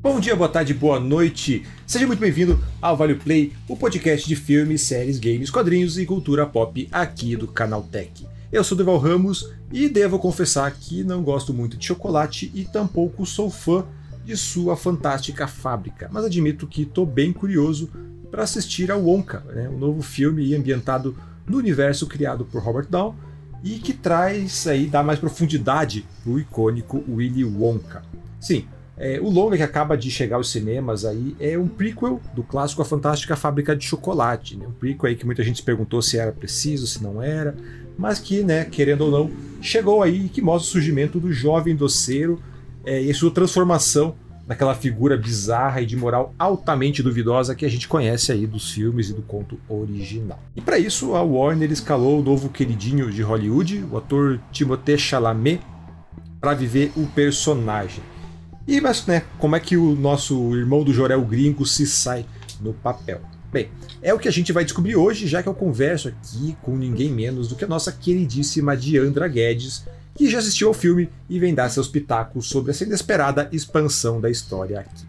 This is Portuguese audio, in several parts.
Bom dia, boa tarde, boa noite. Seja muito bem-vindo ao Vale Play, o podcast de filmes, séries, games, quadrinhos e cultura pop aqui do Canal Tech. Eu sou Deval Ramos e devo confessar que não gosto muito de chocolate e tampouco sou fã de sua fantástica fábrica, mas admito que estou bem curioso para assistir ao Wonka, né, um novo filme ambientado no universo criado por Robert Down e que traz aí, dá mais profundidade o icônico Willy Wonka. Sim, é, o longa que acaba de chegar aos cinemas aí é um prequel do clássico A Fantástica Fábrica de Chocolate. Né? Um prequel aí que muita gente se perguntou se era preciso, se não era, mas que, né, querendo ou não, chegou aí e que mostra o surgimento do jovem doceiro é, e sua transformação naquela figura bizarra e de moral altamente duvidosa que a gente conhece aí dos filmes e do conto original. E para isso, a Warner escalou o novo queridinho de Hollywood, o ator Timothée Chalamet, para viver o personagem. E mas, né, como é que o nosso irmão do Jorel gringo se sai no papel? Bem, é o que a gente vai descobrir hoje, já que eu converso aqui com ninguém menos do que a nossa queridíssima Diandra Guedes, que já assistiu ao filme e vem dar seus pitacos sobre essa inesperada expansão da história aqui.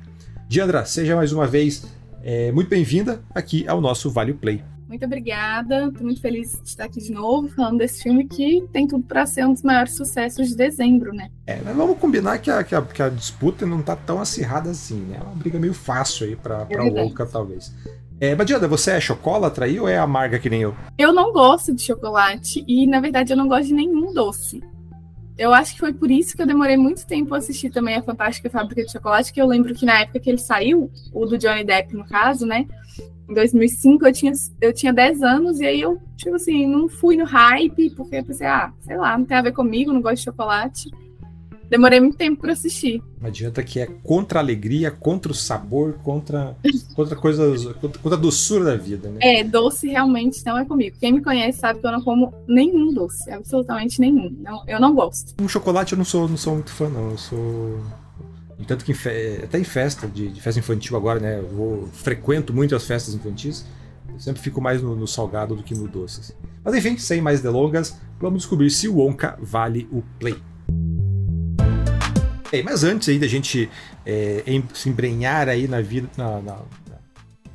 Diandra, seja mais uma vez é, muito bem-vinda aqui ao nosso Vale Play. Muito obrigada, estou muito feliz de estar aqui de novo falando desse filme que tem tudo para ser um dos maiores sucessos de dezembro, né? É, mas vamos combinar que a, que a, que a disputa não está tão acirrada assim, né? É uma briga meio fácil aí para é o Wonka, talvez. É, Badiada, você é chocolatra aí ou é amarga que nem eu? Eu não gosto de chocolate e, na verdade, eu não gosto de nenhum doce. Eu acho que foi por isso que eu demorei muito tempo a assistir também a Fantástica Fábrica de Chocolate, que eu lembro que na época que ele saiu, o do Johnny Depp no caso, né? Em 2005 eu tinha, eu tinha 10 anos e aí eu, tipo assim, não fui no hype, porque eu pensei, ah, sei lá, não tem a ver comigo, não gosto de chocolate. Demorei muito tempo para assistir. Não adianta que é contra a alegria, contra o sabor, contra, contra coisas. Contra, contra a doçura da vida, né? É, doce realmente não é comigo. Quem me conhece sabe que eu não como nenhum doce, absolutamente nenhum. Não, eu não gosto. Um chocolate eu não sou, não sou muito fã, não. Eu sou. Tanto que em fe... até em festa, de, de, festa infantil agora, né? Eu vou, frequento muito as festas infantis. Eu sempre fico mais no, no salgado do que no doce. Assim. Mas enfim, sem mais delongas, vamos descobrir se o Wonka vale o play. Bem, mas antes aí da gente é, em, se embrenhar aí na vida, na, na,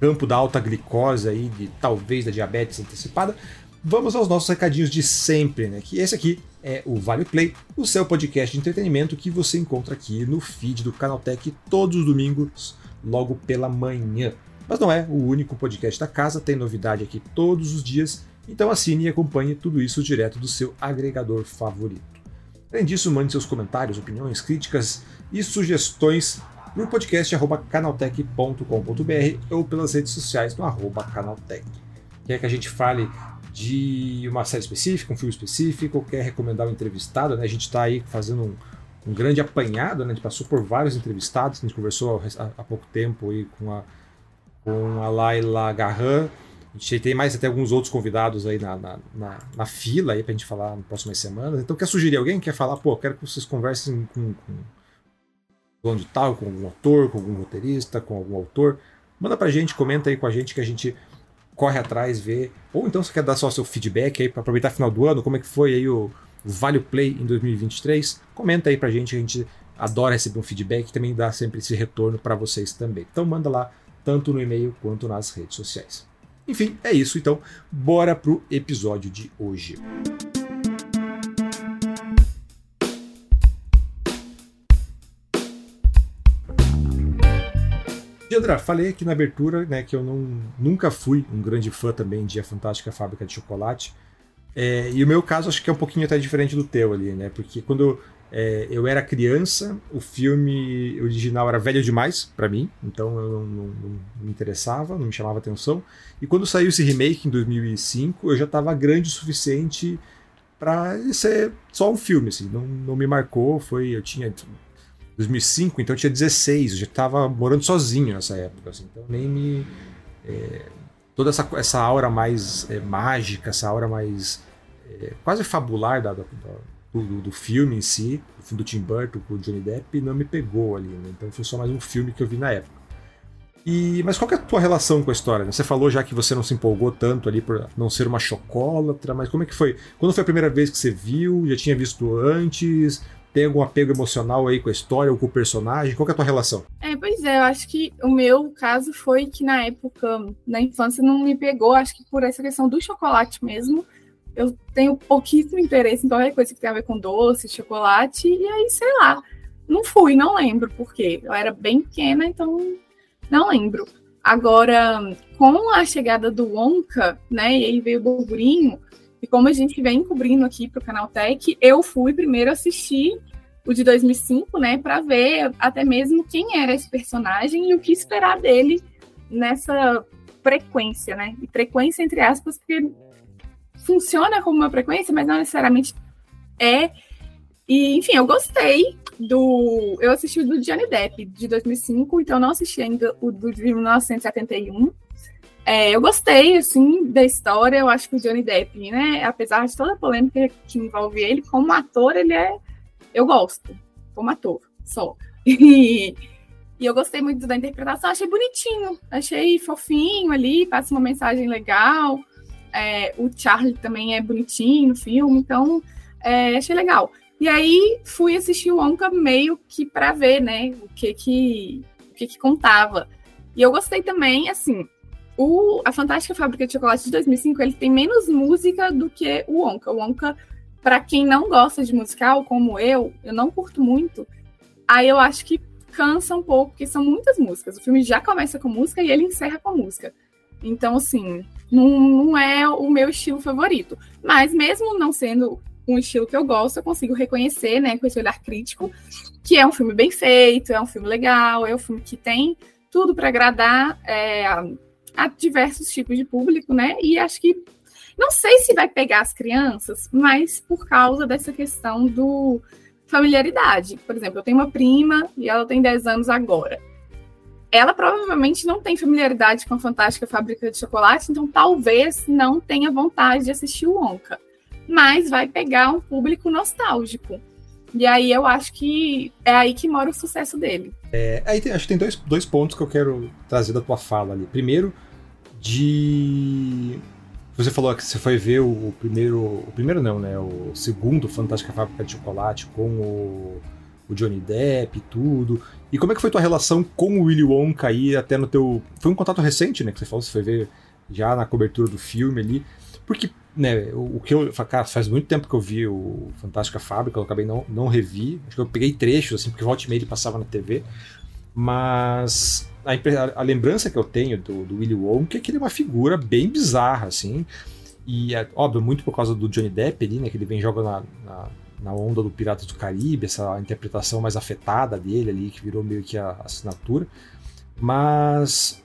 campo da alta glicose aí, de talvez da diabetes antecipada, vamos aos nossos recadinhos de sempre, né? Que esse aqui é o Vale Play, o seu podcast de entretenimento que você encontra aqui no feed do Canaltech todos os domingos, logo pela manhã. Mas não é o único podcast da casa, tem novidade aqui todos os dias, então assine e acompanhe tudo isso direto do seu agregador favorito. Além disso, mande seus comentários, opiniões, críticas e sugestões no podcast canaltech.com.br ou pelas redes sociais no arroba canaltech. Quer que a gente fale de uma série específica, um filme específico, quer recomendar um entrevistado, né? A gente está aí fazendo um, um, grande apanhado, né? A gente passou por vários entrevistados, a gente conversou há, há pouco tempo aí com a, com a Laila Garran, a gente tem mais até alguns outros convidados aí na, na, na, na fila aí pra gente falar nas próximas semanas. Então quer sugerir alguém? Quer falar, pô, quero que vocês conversem com, com dono de tal, com algum ator, com algum roteirista, com algum autor. Manda pra gente, comenta aí com a gente que a gente corre atrás, vê. Ou então você quer dar só seu feedback aí para aproveitar o final do ano, como é que foi aí o, o Vale Play em 2023? Comenta aí pra gente, a gente adora receber um feedback e também dá sempre esse retorno para vocês também. Então manda lá, tanto no e-mail quanto nas redes sociais. Enfim, é isso. Então, bora pro episódio de hoje. Diandra, falei aqui na abertura né, que eu não, nunca fui um grande fã também de A Fantástica Fábrica de Chocolate. É, e o meu caso acho que é um pouquinho até diferente do teu ali, né? Porque quando é, eu era criança, o filme original era velho demais para mim, então eu não, não, não, me interessava, não me chamava atenção. E quando saiu esse remake em 2005, eu já estava grande o suficiente para ser só um filme, assim, não, não me marcou. Foi, eu tinha 2005, então eu tinha 16, eu já estava morando sozinho nessa época, assim, então nem me é, toda essa, essa aura mais é, mágica, essa aura mais é, quase fabular da, da, do, do, filme em si, o filme do Tim Burton com o Johnny Depp, não me pegou ali. Né? Então foi só mais um filme que eu vi na época. E, mas qual é a tua relação com a história? Né? Você falou já que você não se empolgou tanto ali por não ser uma chocólatra, mas como é que foi? Quando foi a primeira vez que você viu? Já tinha visto antes? Tem algum apego emocional aí com a história ou com o personagem? Qual é a tua relação? É, pois é, eu acho que o meu caso foi que na época, na infância, não me pegou, acho que por essa questão do chocolate mesmo. Eu tenho pouquíssimo interesse em qualquer coisa que tenha a ver com doce, chocolate, e aí, sei lá, não fui, não lembro por quê. Eu era bem pequena, então não lembro. Agora, com a chegada do Wonka, né, e aí veio o burburinho, e como a gente vem cobrindo aqui para o canal Tech, eu fui primeiro assistir o de 2005, né, para ver até mesmo quem era esse personagem e o que esperar dele nessa frequência, né? E frequência entre aspas, porque funciona como uma frequência, mas não necessariamente é. E, enfim, eu gostei do. Eu assisti o do Johnny Depp de 2005, então não assisti ainda o do de 1971. É, eu gostei, assim, da história. Eu acho que o Johnny Depp, né, apesar de toda a polêmica que envolve ele, como ator, ele é eu gosto, como ator, só. E, e, eu gostei muito da interpretação, achei bonitinho, achei fofinho ali, passa uma mensagem legal. É, o Charlie também é bonitinho no filme, então é, achei legal. E aí fui assistir o Onca meio que para ver, né, o que que, o que que contava. E eu gostei também, assim, o, a Fantástica Fábrica de Chocolate de 2005, ele tem menos música do que o Onca. O Onca para quem não gosta de musical, como eu, eu não curto muito, aí eu acho que cansa um pouco, porque são muitas músicas. O filme já começa com música e ele encerra com música. Então, assim, não, não é o meu estilo favorito. Mas mesmo não sendo um estilo que eu gosto, eu consigo reconhecer, né, com esse olhar crítico, que é um filme bem feito, é um filme legal, é um filme que tem tudo para agradar é, a diversos tipos de público, né? E acho que não sei se vai pegar as crianças, mas por causa dessa questão do familiaridade. Por exemplo, eu tenho uma prima e ela tem 10 anos agora. Ela provavelmente não tem familiaridade com a fantástica fábrica de chocolate, então talvez não tenha vontade de assistir o Onca. Mas vai pegar um público nostálgico. E aí eu acho que é aí que mora o sucesso dele. É, aí tem, acho que tem dois, dois pontos que eu quero trazer da tua fala ali. Primeiro, de você falou que você foi ver o, primeiro. O primeiro não, né? O segundo Fantástica Fábrica de Chocolate com o, o Johnny Depp e tudo. E como é que foi tua relação com o Willy Wonka aí até no teu. Foi um contato recente, né? Que você falou, você foi ver já na cobertura do filme ali. Porque, né, o, o que eu. Cara, faz muito tempo que eu vi o Fantástica Fábrica, eu acabei não, não revi. Acho que eu peguei trechos, assim, porque volta e passava na TV. Mas a, a, lembrança que eu tenho do, do Willy Wonka é que ele é uma figura bem bizarra, assim. E, é, óbvio, muito por causa do Johnny Depp ali, né? Que ele vem jogando na, na, na, onda do Piratas do Caribe, essa interpretação mais afetada dele ali, que virou meio que a assinatura. Mas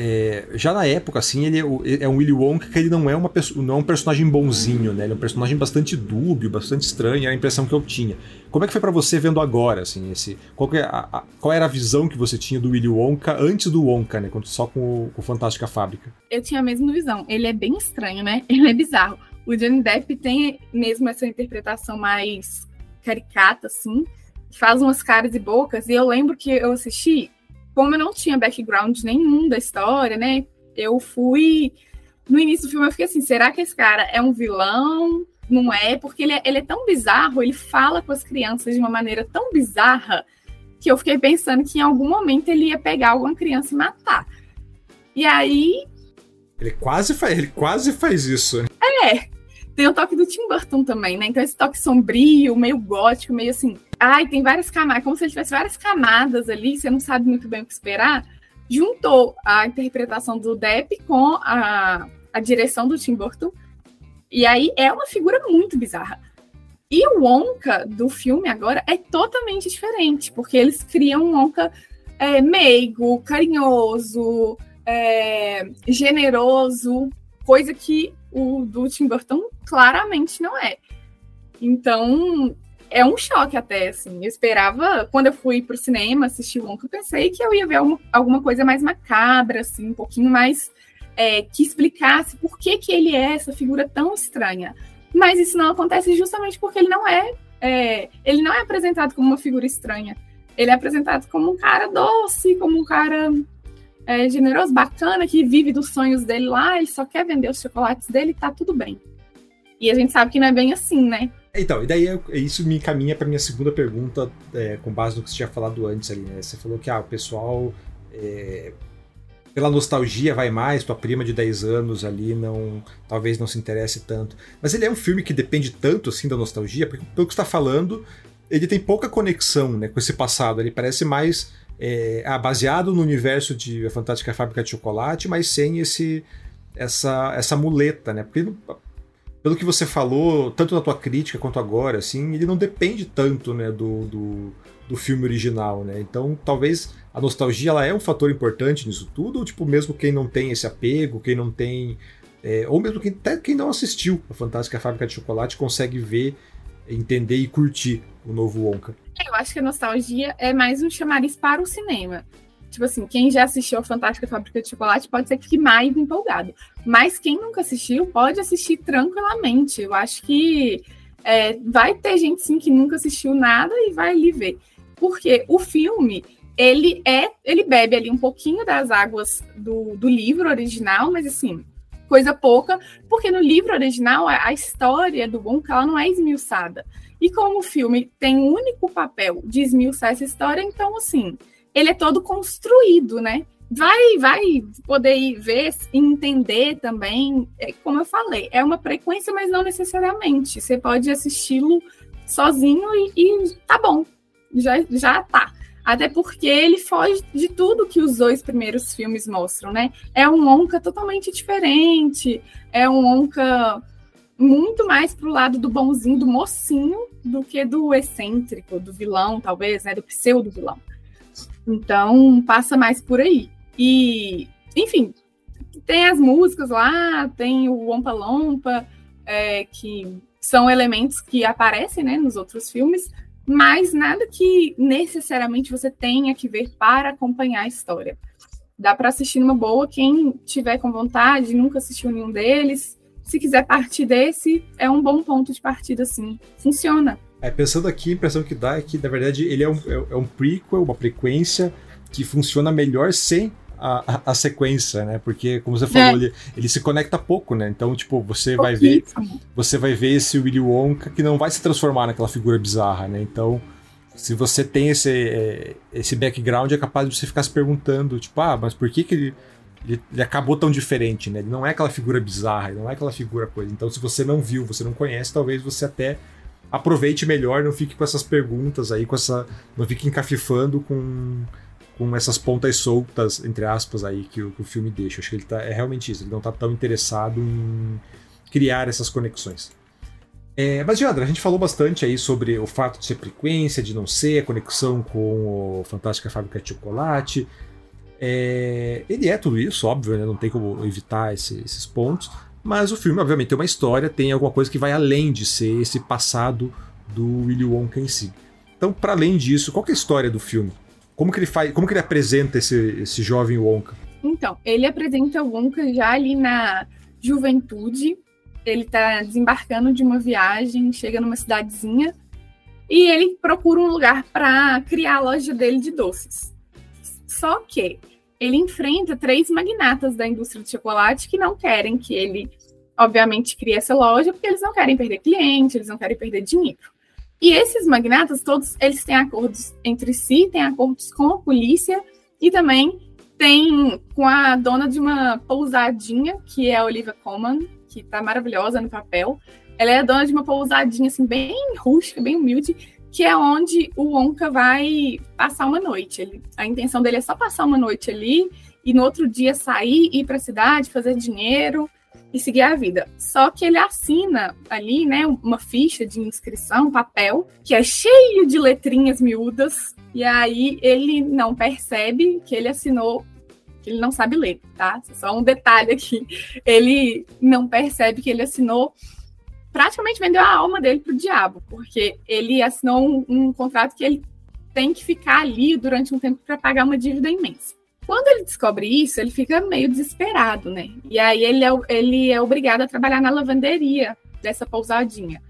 é, já na época, assim, ele é, é um Willy Wonka que ele não é, uma, não é um personagem bonzinho, né? Ele é um personagem bastante dúbio, bastante estranho, era a impressão que eu tinha. Como é que foi para você vendo agora, assim, esse... Qual, é a, a, qual, era a visão que você tinha do Willy Wonka antes do Wonka, né? Só com o, com o Fantástica Fábrica? Eu tinha a mesma visão. Ele é bem estranho, né? Ele é bizarro. O Johnny Depp tem mesmo essa interpretação mais caricata, assim, faz umas caras e bocas, e eu lembro que eu assisti como eu não tinha background nenhum da história, né? Eu fui. No início do filme, eu fiquei assim: será que esse cara é um vilão? Não é? Porque ele é, ele é tão bizarro, ele fala com as crianças de uma maneira tão bizarra que eu fiquei pensando que em algum momento ele ia pegar alguma criança e matar. E aí. Ele quase faz, ele quase faz isso. É. Tem o toque do Tim Burton também, né? Então esse toque sombrio, meio gótico, meio assim. Ai, tem várias camadas, como se ele tivesse várias camadas ali, você não sabe muito bem o que esperar. Juntou a interpretação do Depp com a, a direção do Tim Burton. E aí é uma figura muito bizarra. E o Wonka do filme agora é totalmente diferente, porque eles criam um Wonka é, meigo, carinhoso, é, generoso, coisa que o do Tim Burton claramente não é. Então, é um choque até, assim. Eu esperava, quando eu fui pro cinema assistir o Wonka, eu pensei que eu ia ver alguma, alguma coisa mais macabra, assim, um pouquinho mais é, que explicasse por que, que ele é essa figura tão estranha. Mas isso não acontece justamente porque ele não é, é ele não é apresentado como uma figura estranha. Ele é apresentado como um cara doce, como um cara é, generoso, bacana, que vive dos sonhos dele lá, ele só quer vender os chocolates dele tá tudo bem. E a gente sabe que não é bem assim, né? Então, e daí isso me encaminha para minha segunda pergunta, é, com base no que você tinha falado antes ali, né? Você falou que ah, o pessoal, é, pela nostalgia, vai mais, tua prima de 10 anos ali não talvez não se interesse tanto. Mas ele é um filme que depende tanto assim da nostalgia, porque pelo que está falando, ele tem pouca conexão né, com esse passado. Ele parece mais é, ah, baseado no universo de A Fantástica Fábrica de Chocolate, mas sem esse essa, essa muleta, né? Porque pelo que você falou, tanto na tua crítica quanto agora, assim, ele não depende tanto, né, do, do, do, filme original, né? Então, talvez a nostalgia ela é um fator importante nisso tudo, ou tipo, mesmo quem não tem esse apego, quem não tem. É, ou mesmo quem, até quem não assistiu a Fantástica Fábrica de Chocolate consegue ver, entender e curtir o novo Wonka. Eu acho que a nostalgia é mais um chamariz para o cinema. Tipo assim, quem já assistiu a Fantástica Fábrica de Chocolate pode ser que fique mais empolgado. Mas quem nunca assistiu pode assistir tranquilamente. Eu acho que é, vai ter gente sim que nunca assistiu nada e vai ali ver. Porque o filme, ele é, ele bebe ali um pouquinho das águas do, do livro original, mas assim, coisa pouca, porque no livro original a, a história do Wonka ela não é esmiuçada. E como o filme tem o único papel de esmiuçar essa história, então assim, ele é todo construído, né? Vai, vai poder ir ver e entender também, é, como eu falei, é uma frequência, mas não necessariamente. Você pode assisti-lo sozinho e, e tá bom, já, já tá. Até porque ele foge de tudo que os dois primeiros filmes mostram, né? É um Onca totalmente diferente, é um Onca muito mais pro lado do bonzinho, do mocinho, do que do excêntrico, do vilão, talvez, né? Do pseudo vilão. Então, passa mais por aí. E, enfim, tem as músicas lá, tem o Ompa Lompa, é, que são elementos que aparecem né, nos outros filmes, mas nada que necessariamente você tenha que ver para acompanhar a história. Dá para assistir numa boa, quem tiver com vontade, nunca assistiu nenhum deles, se quiser partir desse, é um bom ponto de partida, sim. Funciona. É, pensando aqui, a impressão que dá é que, na verdade, ele é um, é, é um prequel, uma frequência que funciona melhor sem a, a, a, sequência, né? Porque, como você falou, é. ele, ele, se conecta pouco, né? Então, tipo, você vai ver. Você vai ver esse Willy Wonka que não vai se transformar naquela figura bizarra, né? Então, se você tem esse, é, esse background, é capaz de você ficar se perguntando, tipo, ah, mas por que, que ele, ele, ele, acabou tão diferente, né? Ele não é aquela figura bizarra, ele não é aquela figura coisa. Então, se você não viu, você não conhece, talvez você até aproveite melhor, não fique com essas perguntas aí, com essa. Não fique encafifando com, com essas pontas soltas, entre aspas, aí, que o, que o filme deixa. Acho que ele tá, é realmente isso, ele não está tão interessado em criar essas conexões. É, mas, Diandra, a gente falou bastante aí sobre o fato de ser frequência, de não ser, a conexão com o Fantástica Fábrica de Chocolate. É, ele é tudo isso, óbvio, né? não tem como evitar esse, esses pontos. Mas o filme, obviamente, tem uma história, tem alguma coisa que vai além de ser esse passado do Willy Wonka em si. Então, para além disso, qual é a história do filme? Como que ele faz, como que ele apresenta esse, esse jovem Wonka? Então, ele apresenta o Wonka já ali na juventude. Ele está desembarcando de uma viagem, chega numa cidadezinha e ele procura um lugar para criar a loja dele de doces. Só que ele enfrenta três magnatas da indústria de chocolate que não querem que ele, obviamente, crie essa loja, porque eles não querem perder cliente, eles não querem perder dinheiro. E esses magnatas, todos eles têm acordos entre si, têm acordos com a polícia e também tem com a dona de uma pousadinha, que é a Olivia Colman, que tá maravilhosa no papel. Ela é dona de uma pousadinha, assim, bem rústica, bem humilde, que é onde o Wonka vai passar uma noite. Ele, a intenção dele é só passar uma noite ali e no outro dia sair, ir para a cidade, fazer dinheiro e seguir a vida. Só que ele assina ali, né, uma ficha de inscrição, papel, que é cheio de letrinhas miúdas, e aí ele não percebe que ele assinou que ele não sabe ler, tá? Só um detalhe aqui. Ele não percebe que ele assinou praticamente vendeu a alma dele pro diabo, porque ele assinou um, um contrato que ele tem que ficar ali durante um tempo para pagar uma dívida imensa. Quando ele descobre isso, ele fica meio desesperado, né? E aí ele é, ele é obrigado a trabalhar na lavanderia dessa pousadinha.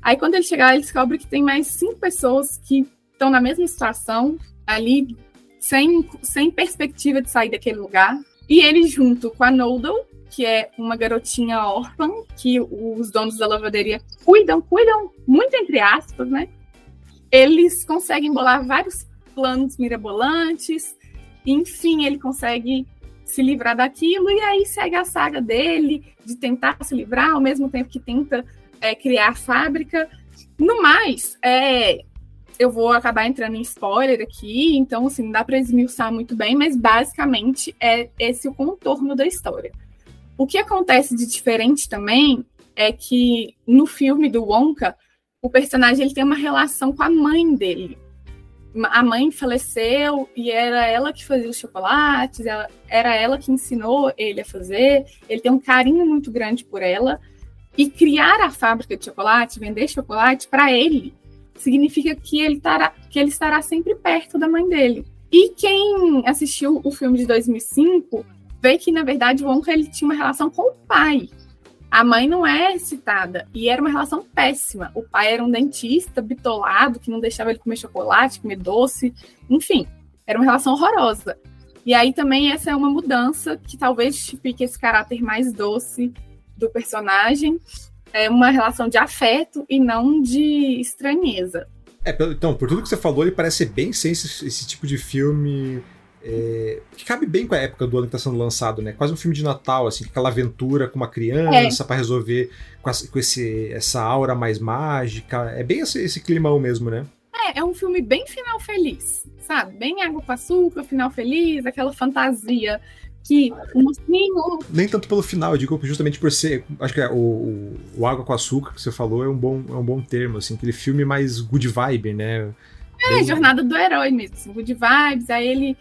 Aí quando ele chegar, ele descobre que tem mais cinco pessoas que estão na mesma situação, ali, sem, sem perspectiva de sair daquele lugar. E ele, junto com a Noodle, que é uma garotinha órfã que os donos da lavanderia cuidam, cuidam muito entre aspas, né? Eles conseguem bolar vários planos mirabolantes, enfim, ele consegue se livrar daquilo e aí segue a saga dele de tentar se livrar ao mesmo tempo que tenta é, criar a fábrica. No mais, é, eu vou acabar entrando em spoiler aqui, então assim, não dá para esmiuçar muito bem, mas basicamente é esse o contorno da história. O que acontece de diferente também é que no filme do Wonka, o personagem ele tem uma relação com a mãe dele. A mãe faleceu e era ela que fazia os chocolates, ela, era ela que ensinou ele a fazer. Ele tem um carinho muito grande por ela. E criar a fábrica de chocolate, vender chocolate, para ele, significa que ele, tará, que ele estará sempre perto da mãe dele. E quem assistiu o filme de 2005 vê que, na verdade, o Wonka ele tinha uma relação com o pai. A mãe não é citada. E era uma relação péssima. O pai era um dentista bitolado, que não deixava ele comer chocolate, comer doce. Enfim, era uma relação horrorosa. E aí também essa é uma mudança que talvez justifique esse caráter mais doce do personagem é uma relação de afeto e não de estranheza. É, então, por tudo que você falou, ele parece bem sem esse, esse tipo de filme é, que cabe bem com a época do ano que está sendo lançado, né? Quase um filme de Natal, assim, aquela aventura com uma criança é. para resolver com, a, com, esse, essa aura mais mágica. É bem esse, esse climão mesmo, né? É, é um filme bem final feliz, sabe? Bem água com açúcar, final feliz, aquela fantasia que o mocinho. Nem tanto pelo final, eu digo justamente por ser. Acho que é o, o, Água com Açúcar que você falou é um bom, é um bom termo, assim, aquele filme mais good vibe, né? É, Bem... jornada do herói mesmo, assim, good vibes, aí ele.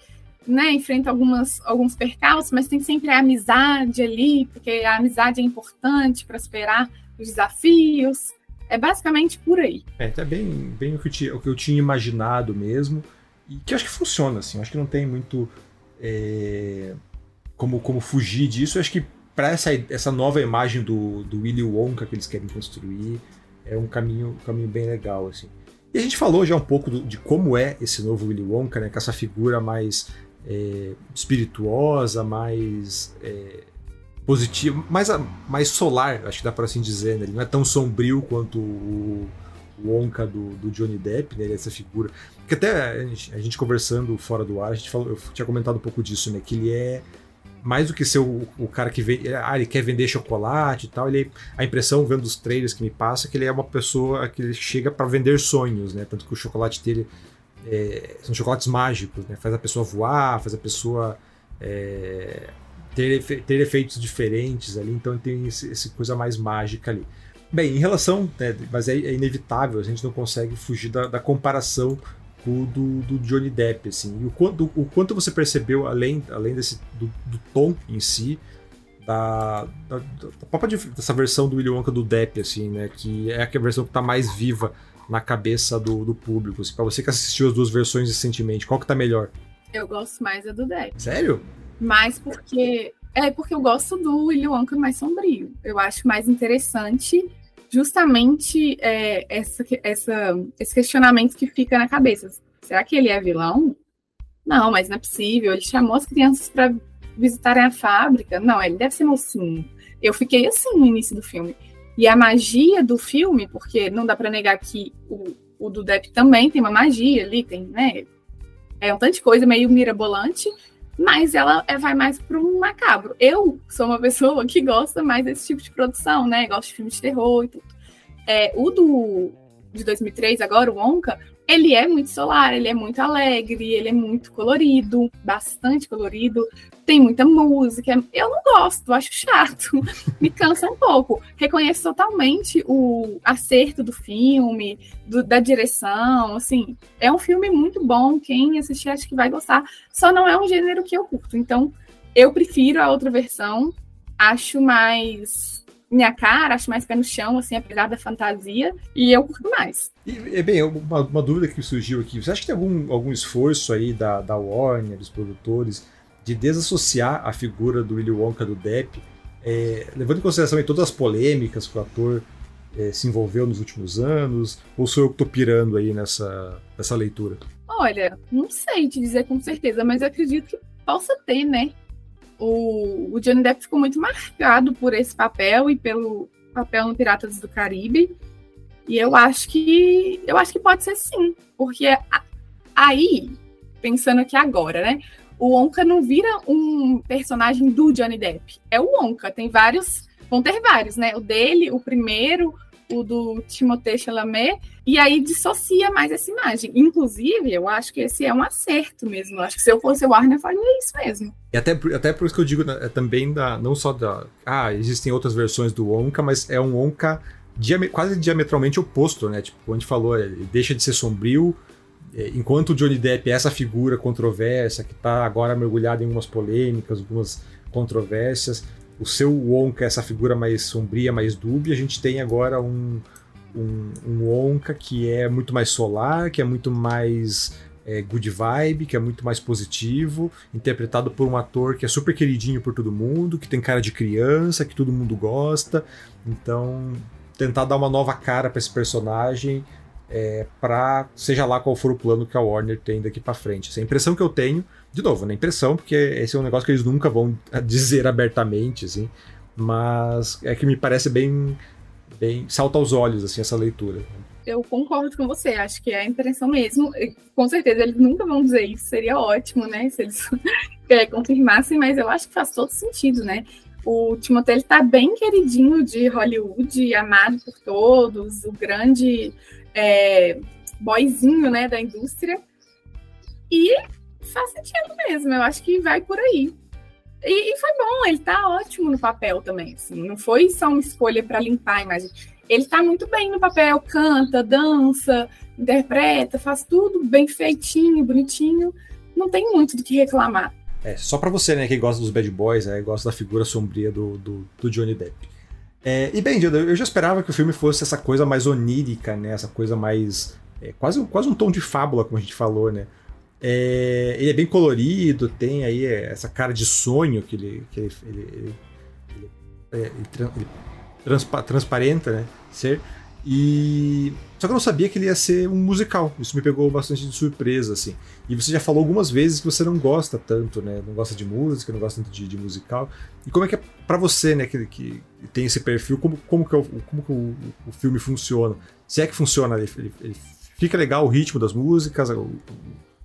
Né, enfrenta algumas, alguns percalços, mas tem sempre a amizade ali, porque a amizade é importante para superar os desafios. É basicamente por aí. É, tá bem, bem o, que eu tinha, o que eu tinha imaginado mesmo. E que acho que funciona, assim. Acho que não tem muito. É como, como fugir disso. Eu acho que para essa, essa nova imagem do, do Willy Wonka que eles querem construir, é um caminho, um caminho bem legal, assim. E a gente falou já um pouco do, de como é esse novo Willy Wonka, né? Com essa figura mais é, espirituosa, mais é, positiva, mais, mais solar, acho que dá para assim dizer, né? Ele não é tão sombrio quanto o, o Wonka do, do Johnny Depp, né? Ele é essa figura. Que até a gente, a gente, conversando fora do ar, a gente falou, eu tinha comentado um pouco disso, né? Que ele é mais do que ser o, o cara que vem, ah, ele quer vender chocolate e tal, ele a impressão vendo os trailers que me passa é que ele é uma pessoa que chega para vender sonhos, né? Tanto que o chocolate dele é, são chocolates mágicos, né? Faz a pessoa voar, faz a pessoa é, ter, ter efeitos diferentes ali, então tem essa coisa mais mágica ali. Bem, em relação, né, mas é, é, inevitável, a gente não consegue fugir da, da comparação o do, do Johnny Depp, assim. E o quanto, o quanto você percebeu, além, além desse, do, do tom em si, da, da, da dessa versão do Willy Wonka do Depp, assim, né? Que é a versão que tá mais viva na cabeça do, do público. Assim, pra você que assistiu as duas versões recentemente, qual que tá melhor? Eu gosto mais da do Depp. Sério? Mais porque. É porque eu gosto do Willy Wonka mais sombrio. Eu acho mais interessante justamente é, essa, essa, esse questionamento que fica na cabeça. Será que ele é vilão? Não, mas não é possível. Ele chamou as crianças para visitarem a fábrica. Não, ele deve ser mocinho. Eu fiquei assim no início do filme. E a magia do filme, porque não dá para negar que o, o do Depp também tem uma magia ali, tem, né? É um tanto de coisa meio mirabolante, mas ela é, vai mais para um macabro. Eu sou uma pessoa que gosta mais desse tipo de produção, né? Gosto de filmes de terror e tudo. É, o do de 2003, agora, o Onca, ele é muito solar, ele é muito alegre, ele é muito colorido, bastante colorido, tem muita música. Eu não gosto, acho chato, me cansa um pouco. Reconheço totalmente o acerto do filme, do, da direção, assim, é um filme muito bom, quem assistir acho que vai gostar, só não é um gênero que eu curto, então eu prefiro a outra versão, acho mais minha cara, acho mais pé no chão, assim, apesar da fantasia, e eu curto mais. E, bem, uma, uma, dúvida que surgiu aqui, você acha que tem algum, algum esforço aí da, da Warner, dos produtores, de desassociar a figura do Willy Wonka do Depp, é, levando em consideração aí todas as polêmicas que o ator é, se envolveu nos últimos anos, ou sou eu que tô pirando aí nessa, nessa leitura? Olha, não sei te dizer com certeza, mas eu acredito que possa ter, né? O, o Johnny Depp ficou muito marcado por esse papel e pelo papel no Piratas do Caribe. E eu acho que eu acho que pode ser sim, porque aí, pensando aqui agora, né? O Onca não vira um personagem do Johnny Depp. É o Onca, tem vários, vão ter vários, né? O dele, o primeiro, o do Timothée Chalamet, e aí dissocia mais essa imagem. Inclusive, eu acho que esse é um acerto mesmo. Eu acho que se eu fosse o Warner, eu faria isso mesmo. E até, até por isso que eu digo né, é também da, não só da. Ah, existem outras versões do Onca, mas é um Onca quase diametralmente oposto, né? Tipo, como a gente falou, ele deixa de ser sombrio, é, enquanto o Johnny Depp é essa figura controversa, que está agora mergulhado em algumas polêmicas, algumas controvérsias, o seu Wonka é essa figura mais sombria, mais dúbia, a gente tem agora um, um, um Wonka que é muito mais solar, que é muito mais é, good vibe, que é muito mais positivo, interpretado por um ator que é super queridinho por todo mundo, que tem cara de criança, que todo mundo gosta. Então, tentar dar uma nova cara para esse personagem é, para seja lá qual for o plano que a Warner tem daqui para frente. Essa é a impressão que eu tenho, de novo, na impressão, porque esse é um negócio que eles nunca vão dizer abertamente, assim, mas é que me parece bem, bem salta aos olhos assim essa leitura. Eu concordo com você, acho que é a impressão mesmo. Com certeza eles nunca vão dizer isso, seria ótimo, né, se eles é, confirmassem, mas eu acho que faz todo sentido, né? O Timothée está bem queridinho de Hollywood, amado por todos, o grande é, boyzinho né, da indústria. E faz sentido mesmo, eu acho que vai por aí. E, e foi bom, ele tá ótimo no papel também. Assim, não foi só uma escolha para limpar a imagem. Ele tá muito bem no papel, canta, dança, interpreta, faz tudo bem feitinho, bonitinho. Não tem muito do que reclamar. É, só para você, né, que gosta dos bad boys, é, gosta da figura sombria do, do, do Johnny Depp. É, e bem, eu já esperava que o filme fosse essa coisa mais onírica, né, essa coisa mais. É, quase, quase um tom de fábula, como a gente falou, né? É, ele é bem colorido, tem aí é, essa cara de sonho que ele, que ele, ele, ele, é, ele transpa, transparenta, né? Ser. E só que eu não sabia que ele ia ser um musical. Isso me pegou bastante de surpresa, assim. E você já falou algumas vezes que você não gosta tanto, né? Não gosta de música, não gosta tanto de, de musical. E como é que é para você, né, que, que tem esse perfil, como, como que, é o, como que o, o filme funciona? Se é que funciona, ele, ele, ele fica legal o ritmo das músicas,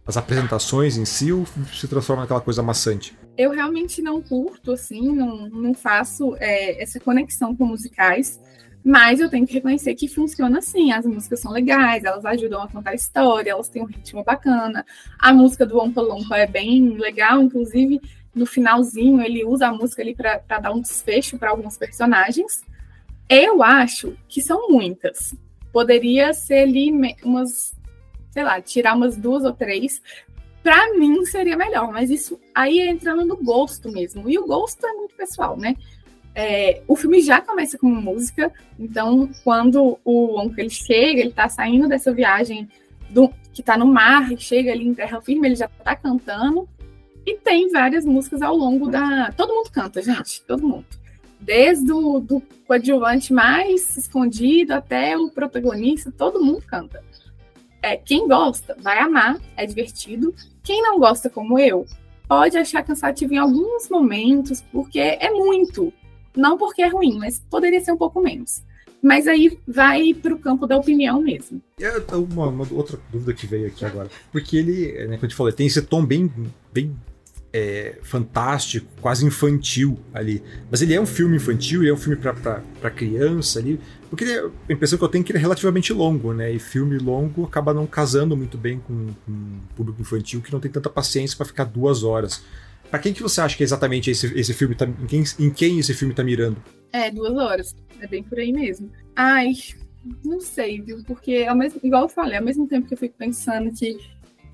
as apresentações em si, ou se transforma naquela coisa maçante? Eu realmente não curto, assim, não, não faço é, essa conexão com musicais. Mas eu tenho que reconhecer que funciona assim. As músicas são legais, elas ajudam a contar a história, elas têm um ritmo bacana. A música do Ompa Lompa é bem legal, inclusive no finalzinho ele usa a música ali para dar um desfecho para alguns personagens. Eu acho que são muitas. Poderia ser ali umas, sei lá, tirar umas duas ou três. Para mim seria melhor, mas isso aí é entrando no gosto mesmo. E o gosto é muito pessoal, né? É, o filme já começa com música, então quando o Onkel chega, ele tá saindo dessa viagem do, que tá no mar, chega ali em terra firme, ele já tá cantando. E tem várias músicas ao longo da. Todo mundo canta, gente, todo mundo. Desde o coadjuvante mais escondido até o protagonista, todo mundo canta. É, quem gosta vai amar, é divertido. Quem não gosta, como eu, pode achar cansativo em alguns momentos, porque é muito. Não porque é ruim, mas poderia ser um pouco menos. Mas aí vai para o campo da opinião mesmo. É uma, uma, outra dúvida que veio aqui agora. Porque ele, né, como eu te falei, tem esse tom bem, bem é, fantástico, quase infantil ali. Mas ele é um filme infantil, ele é um filme para criança ali. Porque é, a impressão que eu tenho é que ele é relativamente longo, né? E filme longo acaba não casando muito bem com, com um público infantil que não tem tanta paciência para ficar duas horas. Pra quem que você acha que é exatamente esse, esse filme tá. Em quem, em quem esse filme tá mirando? É, duas horas. É bem por aí mesmo. Ai, não sei, viu? Porque, ao mesmo, igual eu falei, ao mesmo tempo que eu fico pensando que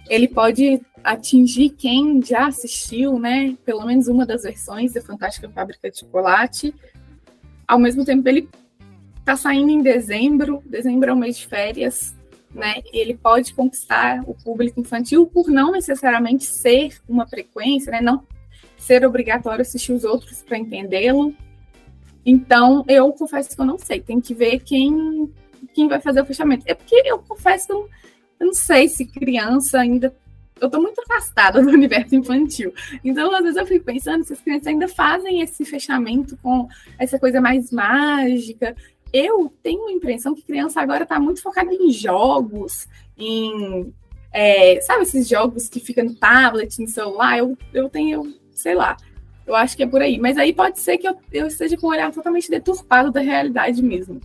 ele pode atingir quem já assistiu, né? Pelo menos uma das versões da Fantástica Fábrica de Chocolate. Ao mesmo tempo, ele tá saindo em dezembro. Dezembro é um mês de férias né? Ele pode conquistar o público infantil por não necessariamente ser uma frequência, né? Não ser obrigatório assistir os outros para entendê-lo. Então, eu confesso que eu não sei. Tem que ver quem, quem vai fazer o fechamento. É porque eu confesso que eu, não sei se criança ainda. eu tô muito afastada do universo infantil. Então, às vezes eu fico pensando se as crianças ainda fazem esse fechamento com essa coisa mais mágica. Eu tenho a impressão que criança agora está muito focada em jogos, em. É, sabe esses jogos que ficam no tablet, no celular? Eu, eu tenho, sei lá, eu acho que é por aí. Mas aí pode ser que eu, eu esteja com um olhar totalmente deturpado da realidade mesmo.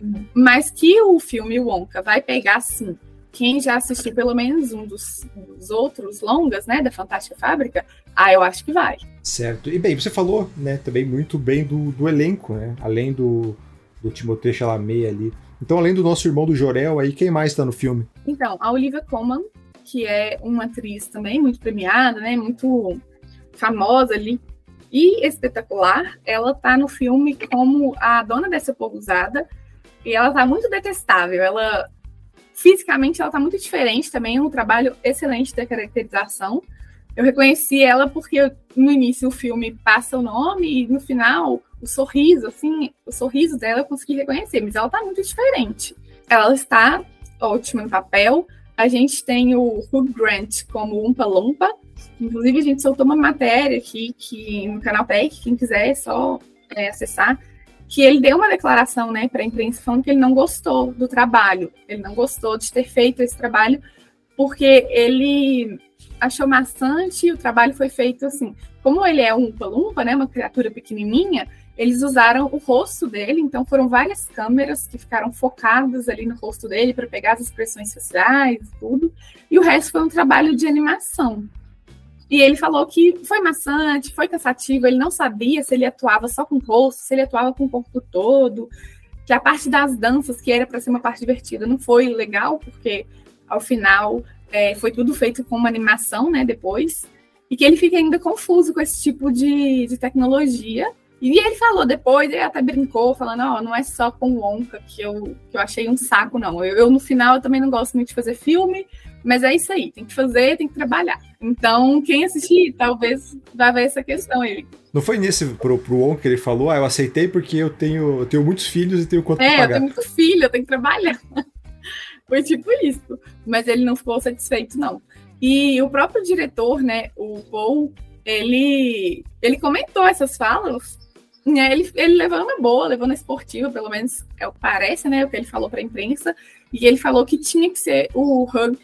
Uhum. Mas que o filme Wonka vai pegar, sim, quem já assistiu pelo menos um dos, dos, outros longas, né, da Fantástica Fábrica, ah, eu acho que vai. Certo. E bem, você falou, né, também muito bem do, do elenco, né, além do, do Timothée Chalamet ali. Então, além do nosso irmão do Jorel, aí quem mais está no filme? Então, a Olivia Colman, que é uma atriz também muito premiada, né, muito famosa ali e espetacular. Ela tá no filme como a dona dessa pousada e ela tá muito detestável. Ela fisicamente ela tá muito diferente também, um trabalho excelente da caracterização. Eu reconheci ela porque no início o filme passa o nome e no final o sorriso, assim, o sorriso dela eu consegui reconhecer, mas ela tá muito diferente. Ela está ótima no papel. A gente tem o Hugh Grant como Umpa Lumpa, Inclusive, a gente soltou uma matéria aqui que no canal Tech, quem quiser é só é, acessar, que ele deu uma declaração né, para a imprensa falando que ele não gostou do trabalho, ele não gostou de ter feito esse trabalho, porque ele achou maçante e o trabalho foi feito assim. Como ele é um palumpa, né, uma criatura pequenininha, eles usaram o rosto dele, então foram várias câmeras que ficaram focadas ali no rosto dele para pegar as expressões faciais tudo, e o resto foi um trabalho de animação. E ele falou que foi maçante, foi cansativo, ele não sabia se ele atuava só com o rosto, se ele atuava com o corpo todo, que a parte das danças, que era para ser uma parte divertida, não foi legal, porque ao final é, foi tudo feito com uma animação, né, depois, e que ele fica ainda confuso com esse tipo de, de tecnologia. E ele falou depois, ele até brincou, falando, ó, oh, não é só com o Onca que eu, que eu achei um saco, não. Eu, eu, no final, eu também não gosto muito de fazer filme, mas é isso aí, tem que fazer, tem que trabalhar. Então, quem assistir, talvez vá ver essa questão aí. Não foi nesse pro, pro On que ele falou, ah, eu aceitei porque eu tenho, eu tenho muitos filhos e tenho quanto é, pagar. É, eu tenho muito filho, eu tenho que trabalhar. foi tipo isso. Mas ele não ficou satisfeito, não. E o próprio diretor, né, o Paul, ele, ele comentou essas falas né, ele, ele levou na boa, levou na esportiva, pelo menos é o parece, né? O que ele falou para a imprensa. E ele falou que tinha que ser o Hug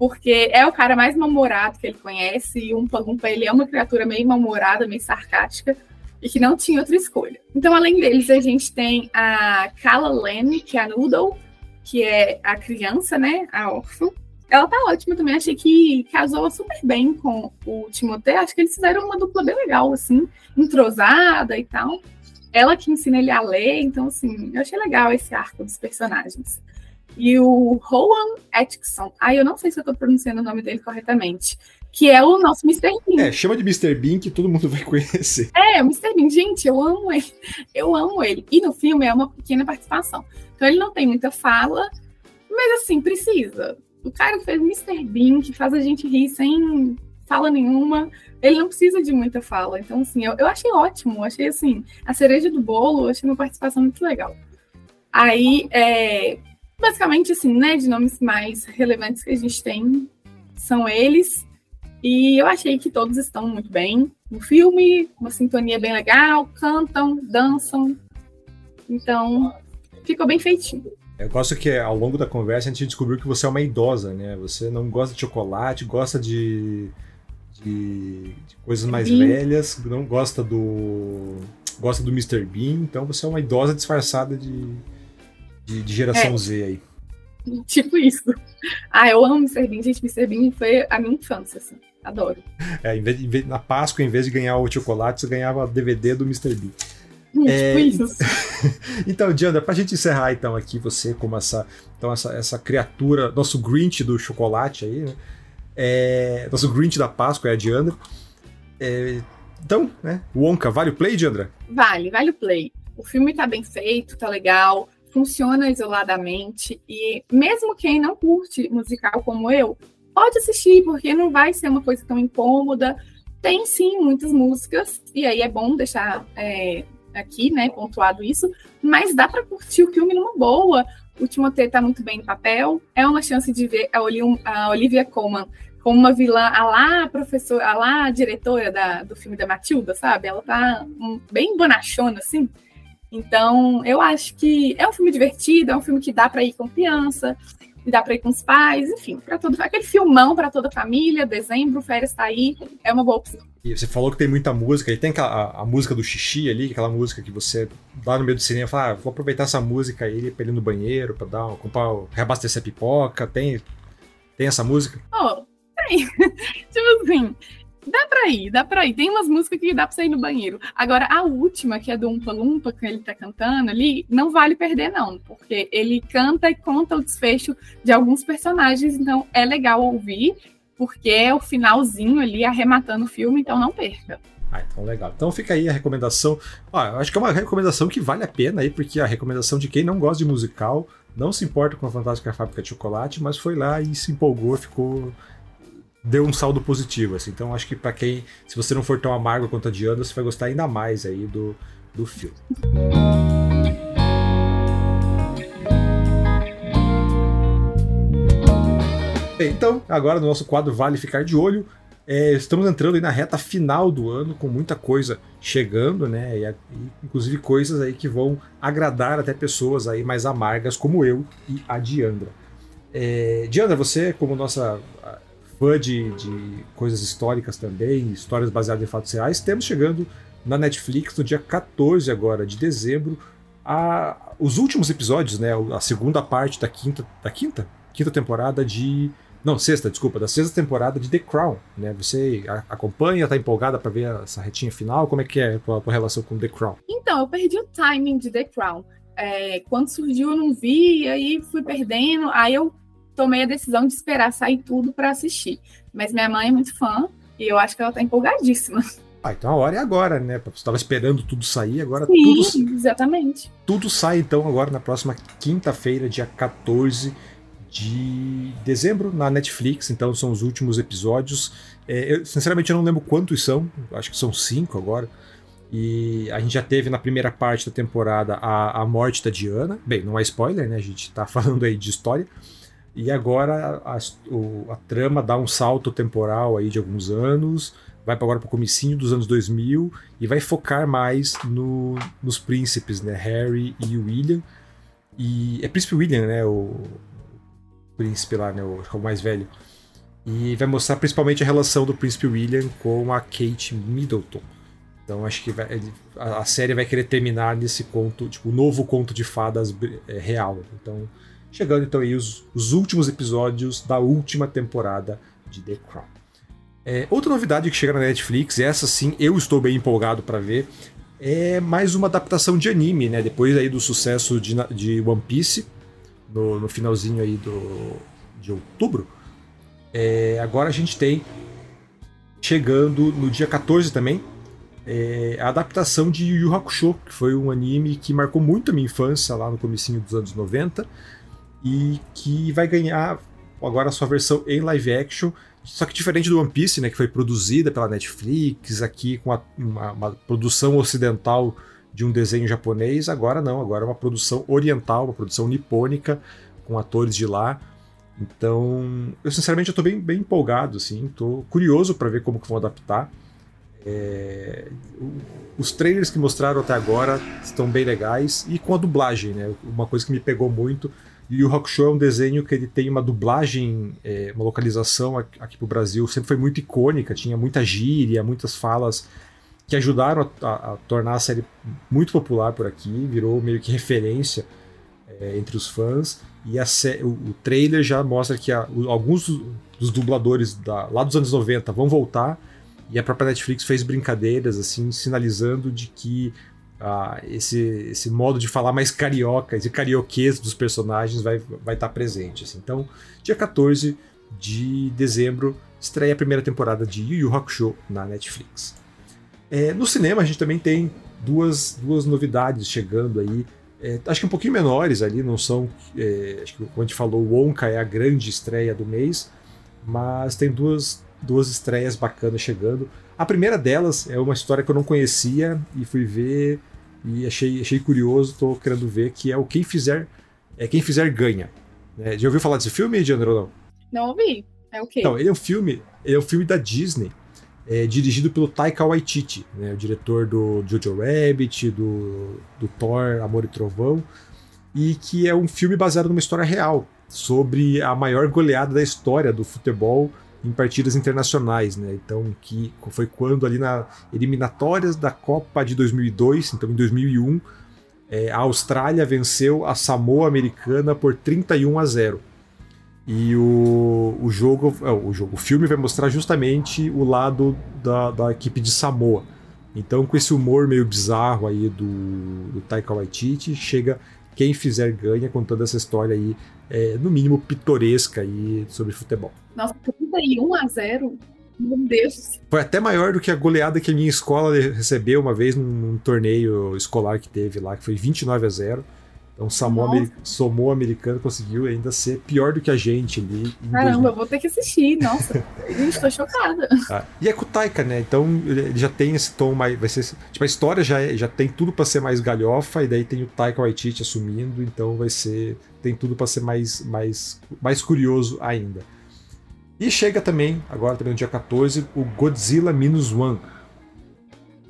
porque é o cara mais mal-humorado que ele conhece, e o Umpa Lumpa, ele é uma criatura meio mal-humorada, meio sarcástica, e que não tinha outra escolha. Então, além deles, a gente tem a Kala Lane, que é a Noodle, que é a criança, né, a órfã. Ela tá ótima também, achei que casou super bem com o Timothée, acho que eles fizeram uma dupla bem legal, assim, entrosada e tal. Ela que ensina ele a ler, então, assim, eu achei legal esse arco dos personagens e o Rowan Atkinson. Ah, eu não sei se eu estou pronunciando o nome dele corretamente. Que é o nosso Mr. Bean. É, chama de Mr. Bean que todo mundo vai conhecer. É, o Mr. Bean. Gente, eu amo ele. Eu amo ele. E no filme é uma pequena participação. Então ele não tem muita fala, mas assim, precisa. O cara que fez Mr. Bean, que faz a gente rir sem fala nenhuma, ele não precisa de muita fala. Então, assim, eu, eu achei ótimo. Achei, assim, a cereja do bolo, achei uma participação muito legal. Aí, é, basicamente, assim, né, de nomes mais relevantes que a gente tem são eles. E eu achei que todos estão muito bem no filme, uma sintonia bem legal, cantam, dançam. Então, ficou bem feitinho. Eu gosto que ao longo da conversa a gente descobriu que você é uma idosa, né? Você não gosta de chocolate, gosta de, de, de coisas mais velhas, não gosta do gosta do Mr. Bean, então você é uma idosa disfarçada de, de, de geração é. Z aí. Tipo isso. Ah, eu amo Mr. Bean, gente. Mr. Bean foi a minha infância, assim. Adoro. É, em vez, em vez, na Páscoa, em vez de ganhar o chocolate, você ganhava DVD do Mr. Bean. Hum, é... Tipo isso. então, Diandra, pra gente encerrar então aqui, você como essa, então, essa, essa criatura, nosso Grinch do chocolate aí, né? É, nosso Grinch da Páscoa é a Diandra. É, então, né? Wonka, vale o play, Diandra? Vale, vale o play. O filme tá bem feito, tá legal funciona isoladamente e mesmo quem não curte musical como eu, pode assistir, porque não vai ser uma coisa tão incômoda. Tem sim muitas músicas, e aí é bom deixar é, aqui, né, pontuado isso, mas dá para curtir o filme numa boa. O Timothée tá muito bem no papel, é uma chance de ver a, Olivia Colman como uma vilã, a lá professora, a lá diretora da, do filme da Matilda, sabe? Ela tá um, bem bonachona, assim. Então, eu acho que é um filme divertido, é um filme que dá para ir com criança, dá para ir com os pais, enfim, para todo aquele filmão para toda a família, dezembro, férias tá aí, é uma boa opção. E você falou que tem muita música, e tem a, a, música do xixi ali, aquela música que você dá no meio do cinema e fala, ah, vou aproveitar essa música aí pra ir no banheiro, pra dar, comprar, reabastecer a pipoca, tem, tem essa música? Oh, tem. tipo assim, Dá pra ir, dá pra ir. Tem umas músicas que dá pra sair no banheiro. Agora, a última, que é do Umpa Lumpa, que ele tá cantando ali, não vale perder, não. Porque ele canta e conta o desfecho de alguns personagens, então é legal ouvir, porque é o finalzinho ali arrematando o filme, então não perca. Ah, então legal. Então fica aí a recomendação. Ah, acho que é uma recomendação que vale a pena aí, porque a recomendação de quem não gosta de musical, não se importa com a Fantástica Fábrica de Chocolate, mas foi lá e se empolgou, ficou deu um saldo positivo, assim. Então acho que para quem, se você não for tão amargo quanto a Diana, você vai gostar ainda mais aí do, do filme. Então, agora no nosso quadro Vale Ficar de Olho, é, estamos entrando aí na reta final do ano, com muita coisa chegando, né? E, inclusive coisas aí que vão agradar até pessoas aí mais amargas como eu e a Diandra. É, Diandra, você, como nossa fã de, de coisas históricas também, histórias baseadas em fatos reais, temos chegando na Netflix no dia 14 agora de dezembro a, os últimos episódios, né, a segunda parte da quinta, da quinta, quinta temporada de não, sexta, desculpa, da sexta temporada de The Crown, né? Você acompanha, tá empolgada para ver essa retinha final? Como é que é a tua, relação com The Crown? Então, eu perdi o timing de The Crown. É, quando surgiu eu não vi, aí fui perdendo, aí eu tomei a decisão de esperar sair tudo para assistir. Mas minha mãe é muito fã e eu acho que ela tá empolgadíssima. Ah, então a hora é agora, né? Você estava esperando tudo sair, agora Sim, tudo. Exatamente. Tudo sai então agora na próxima quinta-feira, dia 14 de dezembro, na Netflix. Então são os últimos episódios. É, eu, sinceramente, eu não lembro quantos são, acho que são cinco agora. E a gente já teve na primeira parte da temporada a, a morte da Diana. Bem, não é spoiler, né? A gente tá falando aí de história. E agora a, o, a trama dá um salto temporal aí de alguns anos, vai agora para o comecinho dos anos 2000 e vai focar mais no, nos príncipes, né, Harry e William. E é príncipe William, né, o príncipe lá, né, o, o mais velho. E vai mostrar principalmente a relação do príncipe William com a Kate Middleton. Então acho que vai, a, série vai querer terminar nesse conto, tipo, o novo conto de fadas é, real. Então Chegando então aí os, os últimos episódios da última temporada de The Crown. É, outra novidade que chega na Netflix, essa sim eu estou bem empolgado para ver, é mais uma adaptação de anime, né? Depois aí do sucesso de, de One Piece, no, no finalzinho aí do, de outubro, é, agora a gente tem, chegando no dia 14 também, é, a adaptação de Yu Yu Hakusho, que foi um anime que marcou muito a minha infância lá no comecinho dos anos 90, e que vai ganhar agora a sua versão em live action, só que diferente do One Piece, né, que foi produzida pela Netflix, aqui com a, uma, uma, produção ocidental de um desenho japonês, agora não, agora é uma produção oriental, uma produção nipônica, com atores de lá. Então, eu sinceramente estou bem, bem empolgado, assim, estou curioso para ver como que vão adaptar. É, os trailers que mostraram até agora estão bem legais e com a dublagem, né? Uma coisa que me pegou muito e o Hakusho é um desenho que ele tem uma dublagem, é, uma localização aqui, aqui para o Brasil, sempre foi muito icônica, tinha muita gíria, muitas falas que ajudaram a, a, a tornar a série muito popular por aqui, virou meio que referência é, entre os fãs. E a, o, o, trailer já mostra que o, alguns dos dubladores da, lá dos anos 90 vão voltar. E a própria Netflix fez brincadeiras, assim, sinalizando de que ah, esse, esse modo de falar mais carioca, esse carioquês dos personagens vai estar vai tá presente. Assim. Então, dia 14 de dezembro, estreia a primeira temporada de Yu Yu Hakusho na Netflix. É, no cinema, a gente também tem duas, duas novidades chegando aí. É, acho que um pouquinho menores ali, não são. É, acho que, como a gente falou, o Wonka é a grande estreia do mês, mas tem duas, duas estreias bacanas chegando. A primeira delas é uma história que eu não conhecia e fui ver e achei, achei curioso, tô querendo ver, que é o Quem Fizer, é Quem Fizer Ganha. É, já ouviu falar desse filme, Diandro, ou não? Não ouvi. É o quê? Então, ele é um filme, ele é um filme da Disney, é, dirigido pelo Taika Waititi, né, o diretor do Jojo Rabbit, do, do Thor, Amor e Trovão, e que é um filme baseado numa história real sobre a maior goleada da história do futebol em partidas internacionais, né? Então, que foi quando ali na eliminatórias da Copa de 2002, então em 2001, é, a Austrália venceu a Samoa Americana por 31 a 0. E o, o jogo, é, o jogo, o filme vai mostrar justamente o lado da, da equipe de Samoa. Então, com esse humor meio bizarro aí do, do Taika Waititi, chega quem fizer ganha contando essa história aí, é, no mínimo pitoresca aí sobre futebol. Nossa, 31 a 0 meu Deus. Foi até maior do que a goleada que a minha escola recebeu uma vez num, num torneio escolar que teve lá, que foi 29 a 0. Então o Samoa, Samoa americano conseguiu ainda ser pior do que a gente ali. Caramba, eu vou ter que assistir, nossa. gente, tô chocada. Ah, e é com o Taika, né? Então ele já tem esse tom mais. Vai ser, tipo, a história já, é, já tem tudo para ser mais galhofa, e daí tem o Taika Waititi assumindo, então vai ser. Tem tudo para ser mais, mais, mais curioso ainda. E chega também, agora também no dia 14, o Godzilla Minus One.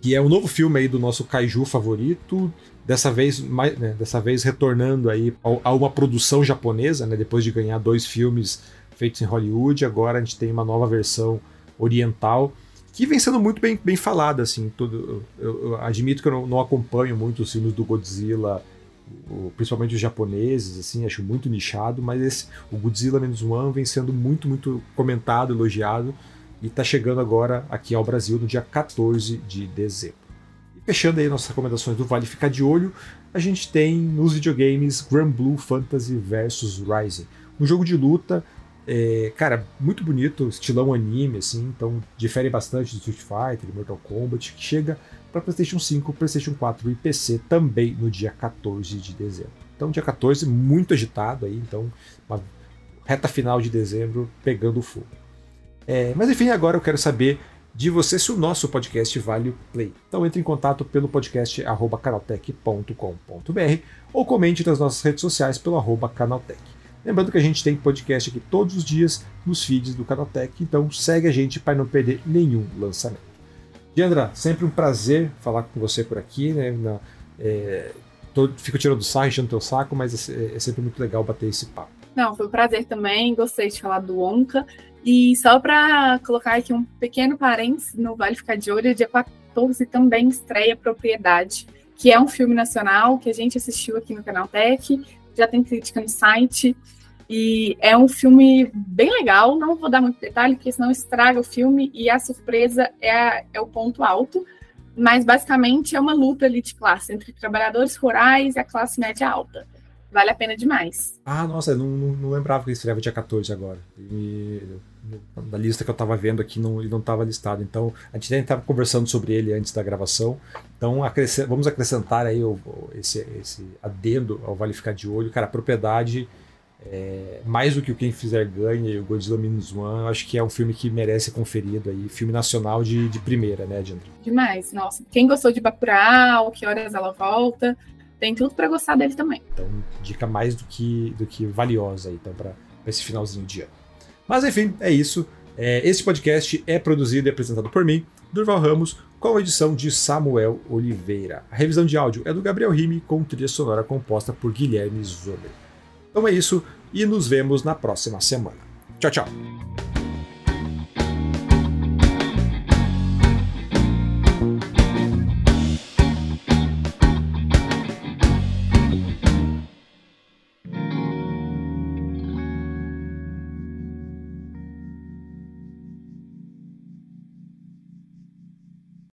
Que é um novo filme aí do nosso kaiju favorito, dessa vez, mais, né, dessa vez retornando aí a uma produção japonesa, né, depois de ganhar dois filmes feitos em Hollywood, agora a gente tem uma nova versão oriental que vem sendo muito bem, bem falada, assim, tudo, eu, eu admito que eu não, não, acompanho muito os filmes do Godzilla, o, principalmente os japoneses, assim, acho muito nichado, mas esse, o Godzilla Menos One vem sendo muito, muito comentado, elogiado, e está chegando agora aqui ao Brasil no dia 14 de dezembro. Fechando aí nossas recomendações do Vale Ficar de Olho, a gente tem nos videogames Grand Blue Fantasy vs Rising. Um jogo de luta, é, cara, muito bonito, estilão anime, assim, então difere bastante do Street Fighter, de Mortal Kombat, que chega para PlayStation 5, PlayStation 4 e PC também no dia 14 de dezembro. Então, dia 14, muito agitado aí, então, uma reta final de dezembro pegando fogo. É, mas enfim, agora eu quero saber de você se o nosso podcast vale o play. Então entre em contato pelo podcast canaltech.com.br ou comente nas nossas redes sociais pelo arroba canaltech. Lembrando que a gente tem podcast aqui todos os dias nos feeds do Canaltech, então segue a gente para não perder nenhum lançamento. Diandra, sempre um prazer falar com você por aqui, né? Na, é, tô, fico tirando sarro, enchendo teu saco, mas é, é sempre muito legal bater esse papo. Não, foi um prazer também, gostei de falar do Onca. E só para colocar aqui um pequeno parênteses, no Vale Ficar de Olho, dia 14 também estreia Propriedade, que é um filme nacional que a gente assistiu aqui no Canal Tech, já tem crítica no site. E é um filme bem legal, não vou dar muito detalhe, porque senão estraga o filme e a surpresa é, a, é o ponto alto. Mas basicamente é uma luta ali de classe entre trabalhadores rurais e a classe média alta. Vale a pena demais. Ah, nossa, não, não, não lembrava que ele estreava dia 14 agora. E, na lista que eu estava vendo aqui, não, ele não estava listado. Então, a gente nem estava conversando sobre ele antes da gravação. Então, acrescent, vamos acrescentar aí o, esse, esse adendo ao Vale Ficar de Olho. Cara, a propriedade, é, mais do que o Quem Fizer Ganha e o Godzilla Minus One, eu acho que é um filme que merece ser conferido aí. Filme nacional de, de primeira, né, Diandra? Demais, nossa. Quem gostou de Bacurau, Que Horas Ela Volta tem tudo para gostar dele também. Então, dica mais do que, do que valiosa aí, então, para esse finalzinho de ano. Mas enfim, é isso. É, esse podcast é produzido e apresentado por mim, Durval Ramos, com a edição de Samuel Oliveira. A revisão de áudio é do Gabriel Rime, com trilha sonora composta por Guilherme Zomer. Então é isso, e nos vemos na próxima semana. Tchau, tchau!